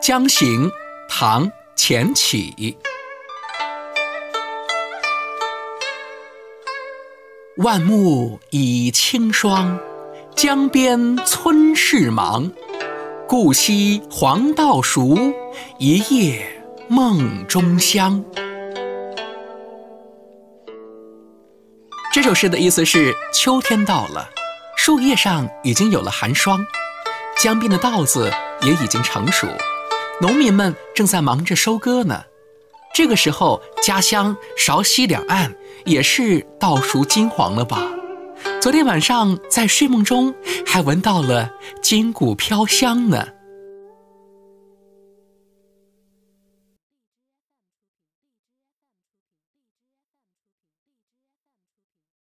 江行，唐·钱起。万木已清霜，江边村事忙。故溪黄稻熟，一夜梦中香。这首诗的意思是：秋天到了，树叶上已经有了寒霜，江边的稻子也已经成熟，农民们正在忙着收割呢。这个时候，家乡苕溪两岸也是稻熟金黄了吧？昨天晚上在睡梦中还闻到了金谷飘香呢。